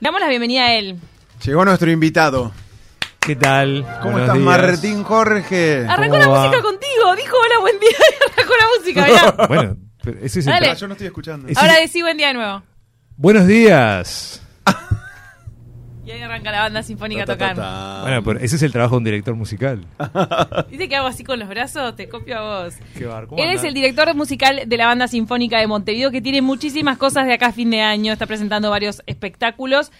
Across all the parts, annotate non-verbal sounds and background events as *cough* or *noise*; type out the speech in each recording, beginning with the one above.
Damos la bienvenida a él. Llegó nuestro invitado. ¿Qué tal? ¿Cómo Buenos estás, días. Martín Jorge? Arrancó ¿Cómo la va? música contigo. Dijo hola, buen día y *laughs* arrancó la música. mirá. *laughs* Bueno, pero ese es el Dale. Ah, yo no estoy escuchando. Es- Ahora decí buen día de nuevo. Buenos días. Y ahí arranca la banda sinfónica a Ta, ta, tocar. Bueno, pero ese es el trabajo de un director musical. *laughs* Dice que hago así con los brazos, te copio a vos. Qué bar- ¿cómo Él es andan? el director musical de la Banda Sinfónica de Montevideo, que tiene muchísimas cosas de acá a fin de año. Está presentando varios espectáculos.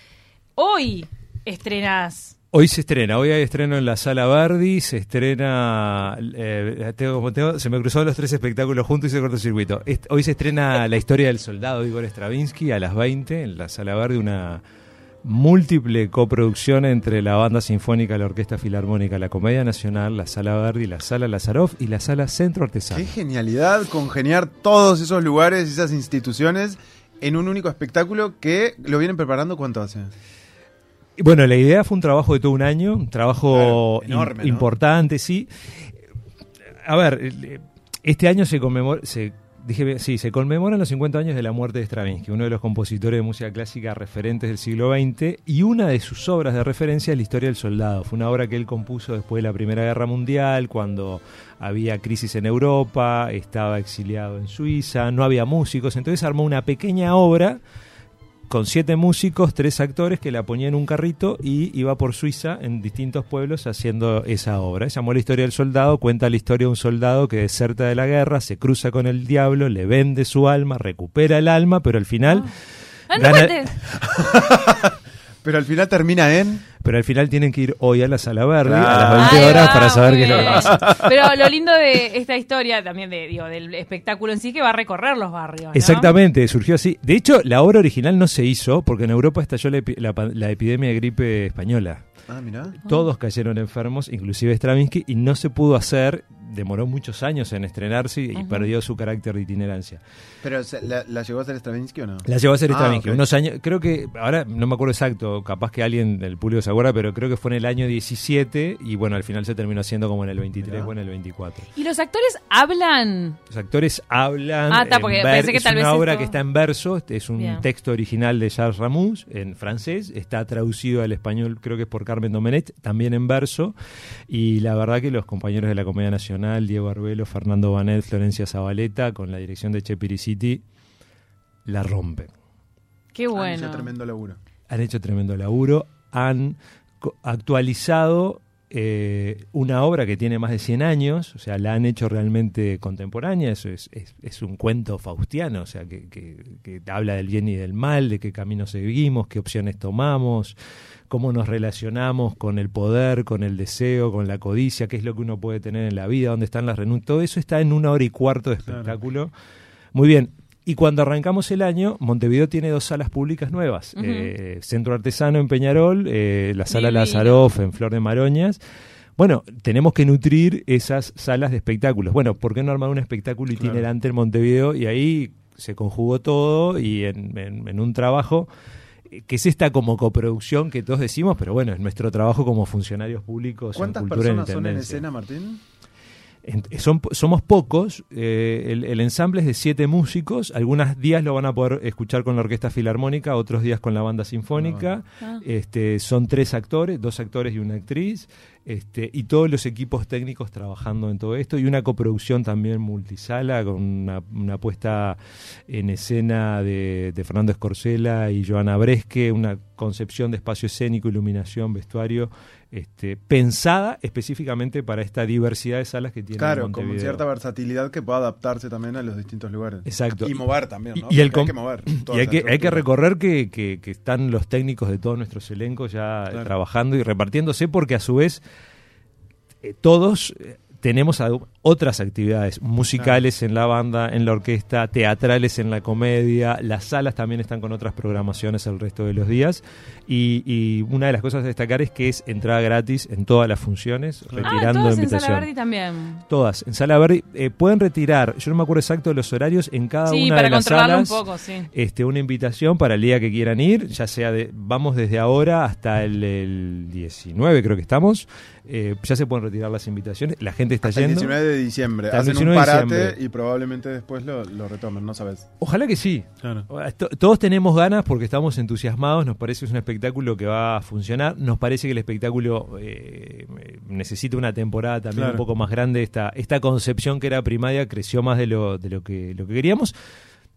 Hoy estrenás. Hoy se estrena, hoy hay estreno en la Sala Verdi, se estrena, eh, tengo- tengo- se me cruzaron los tres espectáculos juntos y se cortocircuito. Est- hoy se estrena La historia del soldado de Igor Stravinsky a las 20 en la Sala Verdi, una múltiple coproducción entre la Banda Sinfónica, la Orquesta Filarmónica, la Comedia Nacional, la Sala Verdi, la Sala Lazaroff y la Sala Centro Artesano. Qué genialidad congeniar todos esos lugares, esas instituciones en un único espectáculo que lo vienen preparando cuánto hace. Y Bueno, la idea fue un trabajo de todo un año, un trabajo Claro, enorme, im- ¿no? importante, sí. A ver, este año se conmemora, se, dije, sí, se conmemoran los 50 años de la muerte de Stravinsky, uno de los compositores de música clásica referentes del siglo XX, y una de sus obras de referencia es La historia del soldado. Fue una obra que él compuso después de la Primera Guerra Mundial, cuando había crisis en Europa, estaba exiliado en Suiza, no había músicos, entonces armó una pequeña obra con siete músicos, tres actores que la ponía en un carrito y iba por Suiza en distintos pueblos haciendo esa obra. Se llamó La historia del soldado, cuenta la historia de un soldado que deserta de la guerra, se cruza con el diablo, le vende su alma, recupera el alma, pero al final, no Gana-. *laughs* Pero al final termina en... pero al final tienen que ir hoy a la sala verde a las 20 Ahí horas va, para saber qué es lo que pasa. Pero lo lindo de esta historia, también de, digo, del espectáculo en sí, que va a recorrer los barrios. ¿no? Exactamente, surgió así. De hecho, la obra original no se hizo porque en Europa estalló la, la la epidemia de gripe española. Ah, mira. Todos cayeron enfermos, inclusive Stravinsky, y no se pudo hacer, demoró muchos años en estrenarse y Ujú. perdió su carácter de itinerancia. Pero ¿se- ¿la, la llegó a hacer Stravinsky o no? La llevó a hacer Ah, Stravinsky. ok. Unos años, creo que, ahora no me acuerdo exacto, capaz que alguien del público se acuerda, pero creo que fue en el año 17 y bueno, al final se terminó haciendo como en el 23 Mirá. o en el 24. ¿Y los actores hablan? Los actores hablan. Ah, está, porque ver- pensé que es tal vez una obra esto- que está en verso, este es un Bien. texto original de Charles Ramuz en francés, está traducido al español, creo que es por Carmen Domenet, también en verso. Y la verdad que los compañeros de la Comedia Nacional, Diego Arbelo, Fernando Banet, Florencia Zabaleta, con la dirección de Che Piriciti, la rompen. Qué bueno. tremendo laburo. Han hecho tremendo laburo, han actualizado eh, una obra que tiene más de 100 años, o sea, la han hecho realmente contemporánea, eso es, es, es un cuento faustiano, o sea, que, que- que habla del bien y del mal, de qué camino seguimos, qué opciones tomamos, cómo nos relacionamos con el poder, con el deseo, con la codicia, qué es lo que uno puede tener en la vida, dónde están las renuncias, todo eso está en una hora y cuarto de Claro. espectáculo. Muy bien. Y cuando arrancamos el año, Montevideo tiene dos salas públicas nuevas. Eh, Centro Artesano en Peñarol, eh, la Sala Divino. Lazaroff en Flor de Maroñas. Bueno, tenemos que nutrir esas salas de espectáculos. Bueno, ¿por qué no armar un espectáculo Claro. itinerante en Montevideo? Y ahí se conjugó todo y en, en- en un trabajo eh, que es esta como coproducción que todos decimos, pero bueno, es nuestro trabajo como funcionarios públicos ¿Cuántas en cultura y en personas son en escena, Martín? Son, somos pocos, eh, el, el ensamble es de siete músicos, algunos días lo van a poder escuchar con la Orquesta Filarmónica, otros días con la Banda Sinfónica, Ah. este, son tres actores, dos actores y una actriz, este, y todos los equipos técnicos trabajando en todo esto, y una coproducción también multisala, con una, una puesta en escena de, de Fernando Escorcela y Joana Bresque, una concepción de espacio escénico, iluminación, vestuario, este, pensada específicamente para esta diversidad de salas que tiene Claro, con cierta versatilidad que pueda adaptarse también a los distintos lugares. Exacto. Y mover también, ¿no? Y- y el hay que mover. Y hay que, hay que recorrer que, que- que están los técnicos de todos nuestros elencos ya Claro. trabajando y repartiéndose porque a su vez eh, todos eh, tenemos otras actividades musicales en la banda, en la orquesta, teatrales en la comedia, las salas también están con otras programaciones el resto de los días y, y una de las cosas a destacar es que es entrada gratis en todas las funciones, Ah, retirando todos en invitación. Sala Verdi también. Todas, en Sala Verde. Eh, pueden retirar, yo no me acuerdo exacto de los horarios, en cada Sí, una para de las controlarlo un salas. poco, sí. Este, una invitación para el día que quieran ir, ya sea de, vamos desde ahora hasta el, el 19 creo que estamos, Eh, ya se pueden retirar las invitaciones. La gente está Hasta el yendo. 19 de diciembre. Hasta el Hacen un 19 de parate diciembre. y probablemente después lo, lo retomen, no sabes. Ojalá que sí. Claro. To- Todos tenemos ganas porque estamos entusiasmados, nos parece que es un espectáculo que va a funcionar, nos parece que el espectáculo eh, necesita una temporada también Claro. un poco más grande, esta, esta concepción que era primaria creció más de lo, de lo, que, lo que queríamos,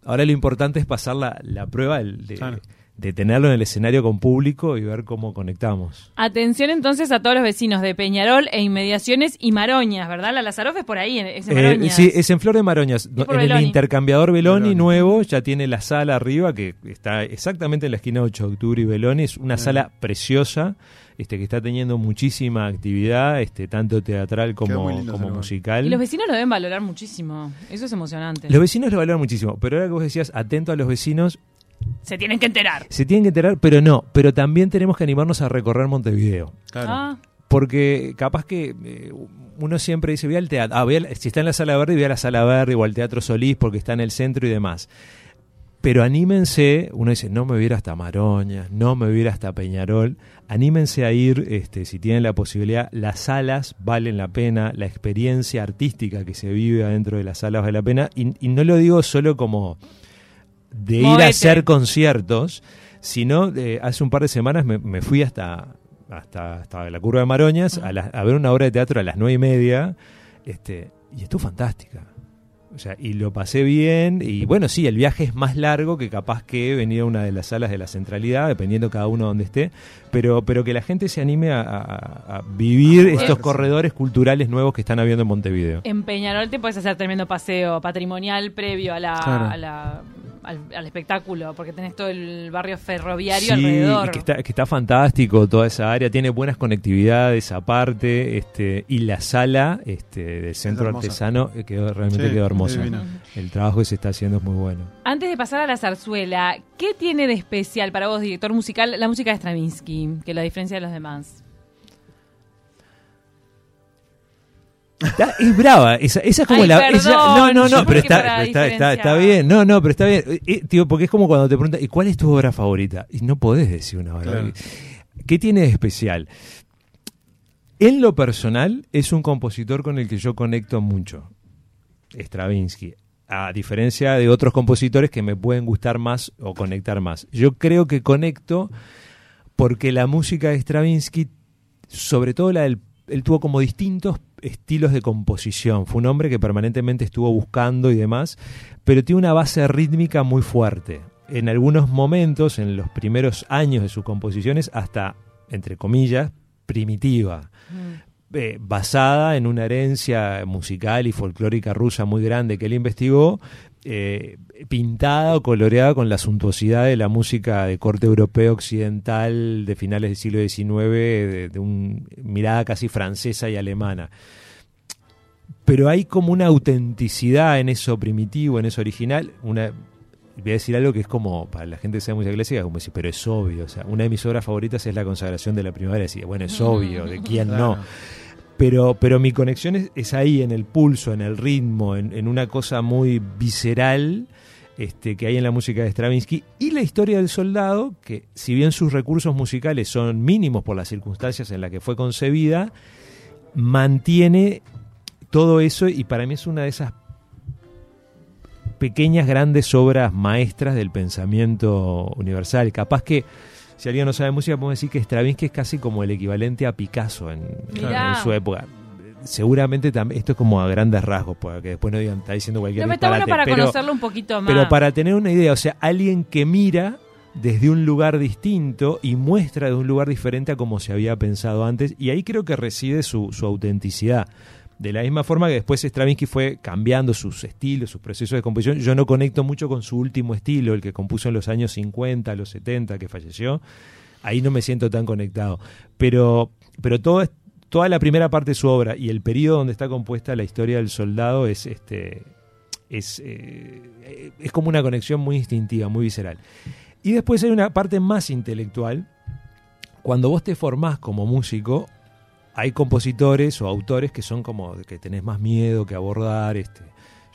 ahora lo importante es pasar la, la prueba el de, Claro. De tenerlo en el escenario con público y ver cómo conectamos. Atención entonces a todos los vecinos de Peñarol e inmediaciones y Maroñas, ¿verdad? La Lazaroff es por ahí, es en Eh, Maroñas. sí, es en Flor de Maroñas. en el intercambiador Beloni, Beloni. nuevo, ya tiene la sala arriba, que está exactamente en la esquina de 8 de octubre y Beloni. Es una sala preciosa, este, que está teniendo muchísima actividad, este, tanto teatral como, como musical. Y los vecinos lo deben valorar muchísimo. Eso es emocionante. Los vecinos lo valoran muchísimo, pero ahora que vos decías, atento a los vecinos, Se tienen que enterar. se tienen que enterar, pero no, pero también tenemos que animarnos a recorrer Montevideo. Claro. Ah, Porque capaz que eh, uno siempre dice, voy al teatro, ah, voy si está en la sala verde, voy a la sala verde o al Teatro Solís porque está en el centro y demás. Pero anímense, uno dice, no me voy a ir hasta Maroñas, no me voy a ir hasta Peñarol. Anímense a ir, este, si tienen la posibilidad, las salas valen la pena, la experiencia artística que se vive adentro de las salas vale la pena. Y, y no lo digo solo como de ir Movete. a hacer conciertos, sino de, hace un par de semanas me, me fui hasta, hasta, hasta la curva de Maroñas a, la- a ver una obra de teatro a las nueve y media este, y estuvo fantástica. O sea, y lo pasé bien. Y bueno, sí, el viaje es más largo que capaz que venir a una de las salas de la centralidad, dependiendo cada uno donde esté. Pero, pero que la gente se anime a, a- a vivir estos corredores culturales nuevos que están habiendo en Montevideo. en Peñarol te puedes hacer tremendo paseo patrimonial previo a la, Claro. a la- al, al espectáculo, porque tenés todo el barrio ferroviario Sí, alrededor. y que está, que está fantástico toda esa área, tiene buenas conectividades aparte, este, y la sala este, del centro artesano eh, quedó, realmente Sí, quedó hermosa. El trabajo que se está haciendo es muy bueno. Antes de pasar a la zarzuela, ¿qué tiene de especial para vos, director musical, la música de Stravinsky, que la diferencia de los demás? Está- es brava, esa, esa es como Ay, la. perdón, esa- no, no, no, pero está, está, está, está bien. No, no, pero está bien. Eh, tío, porque es como cuando te preguntan, ¿y cuál es tu obra favorita? Y no podés decir una obra. Claro. ¿Qué tiene de especial? En lo personal, es un compositor con el que yo conecto mucho. Stravinsky. A diferencia de otros compositores que me pueden gustar más o conectar más. Yo creo que conecto porque la música de Stravinsky, sobre todo la del él tuvo como distintos estilos de composición. Fue un hombre que permanentemente estuvo buscando y demás, pero tiene una base rítmica muy fuerte. En algunos momentos, en los primeros años de sus composiciones, hasta, entre comillas, primitiva. Eh, basada en una herencia musical y folclórica rusa muy grande que él investigó, eh, pintada o coloreada con la suntuosidad de la música de corte europeo occidental de finales del siglo XIX, de, de una mirada casi francesa y alemana. Pero hay como una autenticidad en eso primitivo, en eso original, una voy a decir algo que es como, para la gente que sabe música clásica, como decir, pero es obvio. O sea, una de mis obras favoritas es La consagración de la primavera. Decía, bueno, es obvio, ¿de quién no? Pero, pero mi conexión es, es ahí, en el pulso, en el ritmo, en, en una cosa muy visceral este, que hay en la música de Stravinsky. Y la historia del soldado, que si bien sus recursos musicales son mínimos por las circunstancias en las que fue concebida, mantiene todo eso y para mí es una de esas pequeñas, grandes obras maestras del pensamiento universal. Capaz que, si alguien no sabe música, podemos decir que Stravinsky es casi como el equivalente a Picasso en, su época. Seguramente también, esto es como a grandes rasgos, porque después no digan, está diciendo cualquier No, pero está bueno para pero- conocerlo un poquito más. pero para tener una idea, o sea, alguien que mira desde un lugar distinto y muestra de un lugar diferente a como se había pensado antes, y ahí creo que reside su, su autenticidad. De la misma forma que después Stravinsky fue cambiando sus estilos, sus procesos de composición, yo no conecto mucho con su último estilo, el que compuso en los años 50, los 70, que falleció. Ahí no me siento tan conectado. Pero, pero toda la primera parte de su obra y el periodo donde está compuesta la historia del soldado es este es, eh, es como una conexión muy instintiva, muy visceral. Y después hay una parte más intelectual. Cuando vos te formás como músico, hay compositores o autores que son como que tenés más miedo que abordar, este,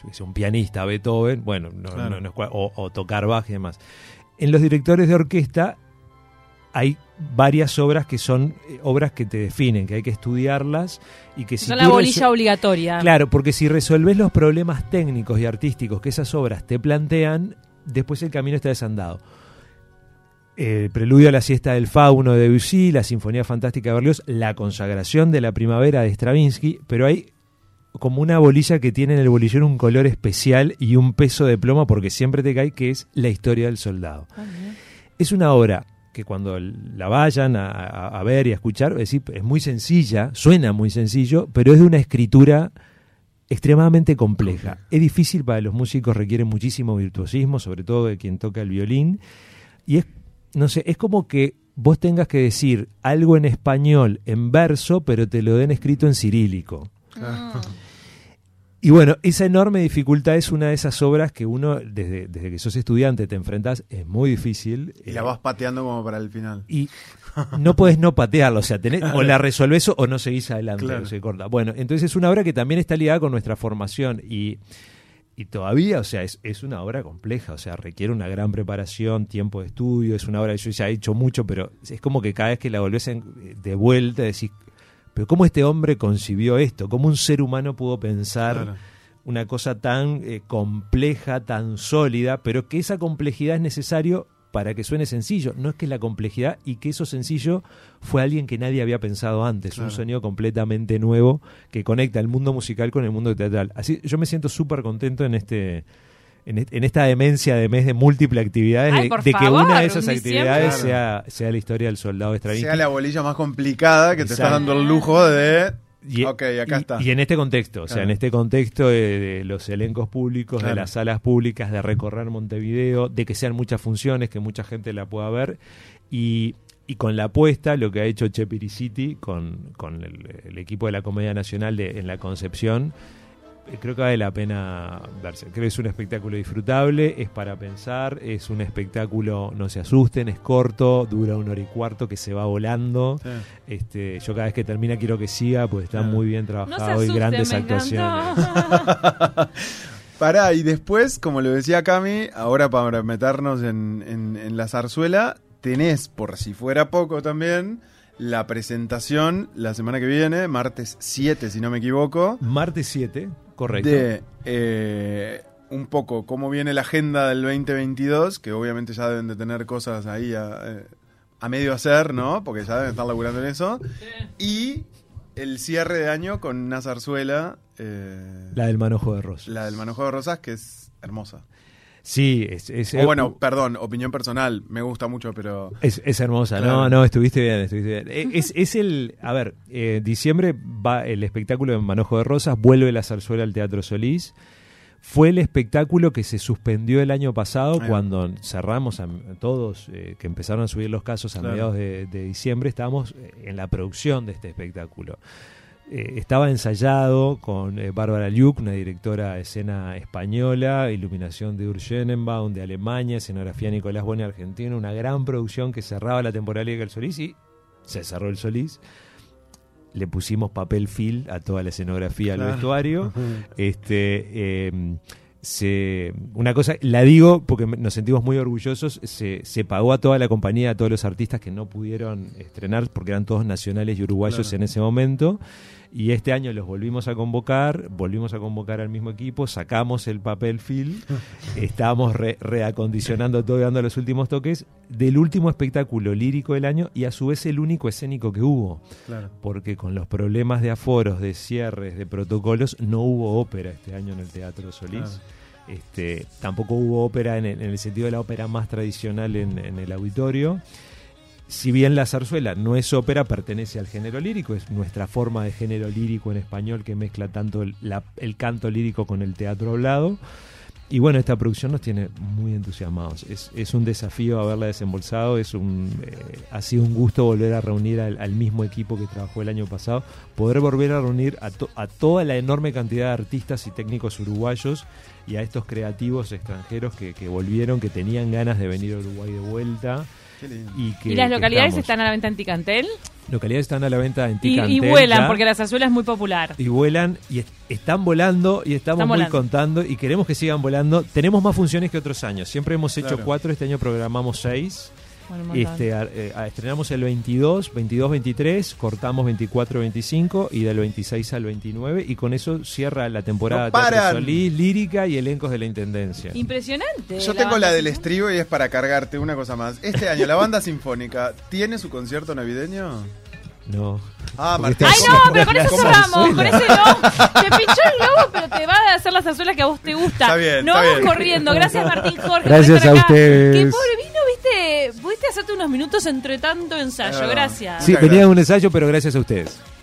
yo que sé, un pianista, Beethoven, bueno, no, Claro. no- no es cua- o, o tocar Bach y demás. En los directores de orquesta hay varias obras que son eh, obras que te definen, que hay que estudiarlas y que si Son la bolilla obligatoria. Claro, porque si resolves los problemas técnicos y artísticos que esas obras te plantean, después el camino está desandado. El preludio a la siesta del fauno de Debussy, la Sinfonía Fantástica de Berlioz, la consagración de la primavera de Stravinsky, pero hay como una bolilla que tiene en el bolillero un color especial y un peso de ploma porque siempre te cae que es la historia del soldado. Ah. Es una obra que cuando la vayan a, a- a ver y a escuchar, es, decir, es muy sencilla, suena muy sencillo, pero es de una escritura extremadamente compleja. Es difícil para los músicos, requiere muchísimo virtuosismo, sobre todo de quien toca el violín. Y es, no sé, es como que vos tengas que decir algo en español en verso, pero te lo den escrito en cirílico. Ah. Y bueno, esa enorme dificultad es una de esas obras que uno, desde, desde que sos estudiante, te enfrentás, es muy difícil. Y la Eh, vas pateando como para el final. y no podés no patearla, o sea, tenés, o la *laughs* resolvés o no seguís adelante, Claro. o se corta. Bueno, entonces es una obra que también está ligada con nuestra formación y, y todavía, o sea, es, es una obra compleja, o sea, requiere una gran preparación, tiempo de estudio, es una obra que yo ya he hecho mucho, pero es como que cada vez que la volvés en- de vuelta decís, pero ¿cómo este hombre concibió esto? ¿Cómo un ser humano pudo pensar Claro. una cosa tan eh, compleja, tan sólida, pero que esa complejidad es necesario para que suene sencillo. No es que la complejidad y que eso sencillo fue alguien que nadie había pensado antes, un sonido completamente nuevo que conecta el mundo musical con el mundo teatral. Así yo me siento súper contento en este en, est- en esta demencia de mes de múltiples actividades, Ay, de, que favor, una de esas un actividades sea, sea la historia del soldado Stravinsky. Sea la bolilla más complicada que te está dando el lujo de. Y, acá y- está. y en este contexto, o sea, Claro. en este contexto de, de los elencos públicos, de las salas públicas, de recorrer Montevideo, de que sean muchas funciones, que mucha gente la pueda ver, y, y con la apuesta, lo que ha hecho Che Piriciti con, con el, el equipo de la Comedia Nacional de, en la Concepción, creo que vale la pena verse. Creo que es un espectáculo disfrutable, es para pensar, es un espectáculo, no se asusten, es corto, dura una hora y cuarto, que se va volando. Sí. Este, yo cada vez que termina quiero que siga, pues está muy bien No se trabajado y grandes me actuaciones. *laughs* Pará, y después, como lo decía Cami, ahora para meternos en, en- en la zarzuela, tenés, por si fuera poco también, la presentación la semana que viene, martes 7, si no me equivoco, Martes 7, correcto. de eh, un poco cómo viene la agenda del 2022, que obviamente ya deben de tener cosas ahí a, eh, a medio hacer, ¿no? Porque ya deben estar laburando en eso. Y el cierre de año con una zarzuela, eh, La del manojo de Rosa. la del Manojo de Rosas, que es hermosa. Sí, es, es, O bueno, perdón, opinión personal, me gusta mucho, pero... es, es hermosa. Claro. No, no, estuviste bien, estuviste bien. Eh, Es, es el, a ver, eh, diciembre va el espectáculo de Manojo de Rosas, vuelve la zarzuela al Teatro Solís. Fue el espectáculo que se suspendió el año pasado cuando cerramos a todos, eh, que empezaron a subir los casos a Claro. mediados de, de diciembre, estábamos eh, en la producción de este espectáculo. Eh, estaba ensayado con eh, Bárbara Liuk, una directora de escena española, iluminación de Ur Schenenbaum de Alemania, escenografía Nicolás Boni argentino, una gran producción que cerraba la temporalidad del Solís y se cerró el Solís. Le pusimos papel film a toda la escenografía al Claro. vestuario. *laughs* Este, eh, se, una cosa, la digo porque nos sentimos muy orgullosos, se, se pagó a toda la compañía, a todos los artistas que no pudieron estrenar porque eran todos nacionales y uruguayos Claro. en ese momento. Y este año los volvimos a convocar, volvimos a convocar al mismo equipo, sacamos el papel film, *laughs* estábamos re- reacondicionando todo y dando los últimos toques del último espectáculo lírico del año y a su vez el único escénico que hubo Claro. porque con los problemas de aforos, de cierres, de protocolos, no hubo ópera este año en el Teatro Solís. Claro. Este, tampoco hubo ópera en el, en el sentido de la ópera más tradicional en, en el auditorio. Si bien la zarzuela no es ópera, pertenece al género lírico, es nuestra forma de género lírico en español que mezcla tanto el, la- el canto lírico con el teatro hablado. Y bueno, esta producción nos tiene muy entusiasmados. Es, es un desafío haberla desembolsado, es un, eh, ha sido un gusto volver a reunir al, al mismo equipo que trabajó el año pasado, poder volver a reunir a, to- a toda la enorme cantidad de artistas y técnicos uruguayos y a estos creativos extranjeros que, que volvieron, que tenían ganas de venir a Uruguay de vuelta. Qué lindo. Y, que, ¿Y las que localidades estamos. están a la venta en Ticantel? Localidades están a la venta en Y, y Ticantel vuelan, ya. porque la zarzuela es muy popular. y vuelan y est- están volando y estamos Están muy volando. contando y queremos que sigan volando. Tenemos más funciones que otros años. Siempre hemos hecho Claro. cuatro, este año programamos seis. Bueno. Este, a- eh, a- estrenamos el 22, 22, 23, cortamos 24, 25 y del 26 al 29 y con eso cierra la temporada ¡No! Solís, lírica y elencos de la Intendencia. Impresionante. Yo tengo banda la del estribo y es para cargarte una cosa más. Este año la banda sinfónica tiene su concierto navideño. No. Ah, Martín. Ay, no, pero con eso cerramos. Con ese no. Te pinchó el globo, pero te va a hacer la zarzuela que a vos te gusta. Está bien, No está vamos bien. corriendo. Gracias, Martín Jorge. por Gracias estar a acá. ustedes. Qué pobre Pudiste hacerte unos minutos entre tanto ensayo. Gracias. Sí, venía gracias. un ensayo, pero gracias a ustedes.